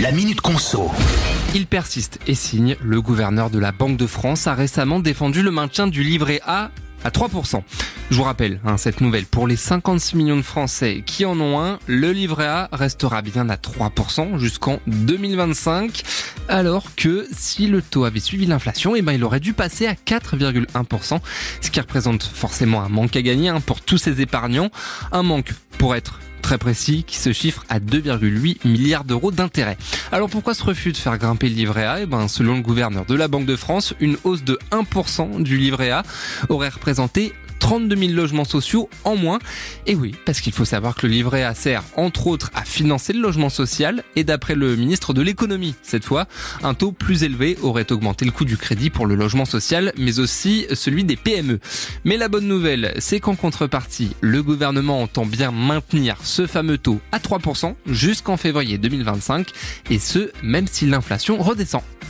La Minute Conso. Il persiste et signe. Le gouverneur de la Banque de France a récemment défendu le maintien du livret A à 3%. Je vous rappelle hein, cette nouvelle, pour les 56 millions de Français qui en ont un, le livret A restera bien à 3% jusqu'en 2025, alors que si le taux avait suivi l'inflation, eh ben, il aurait dû passer à 4,1%, ce qui représente forcément un manque à gagner hein, pour tous ces épargnants, un manque pour être très précis qui se chiffre à 2,8 milliards d'euros d'intérêt. Alors pourquoi ce refus de faire grimper le livret A? Eh ben, selon le gouverneur de la Banque de France, une hausse de 1% du livret A aurait représenté 32 000 logements sociaux en moins. Et oui, parce qu'il faut savoir que le livret A sert entre autres à financer le logement social et d'après le ministre de l'économie, cette fois, un taux plus élevé aurait augmenté le coût du crédit pour le logement social, mais aussi celui des PME. Mais la bonne nouvelle, c'est qu'en contrepartie, le gouvernement entend bien maintenir ce fameux taux à 3% jusqu'en février 2025, et ce, même si l'inflation redescend.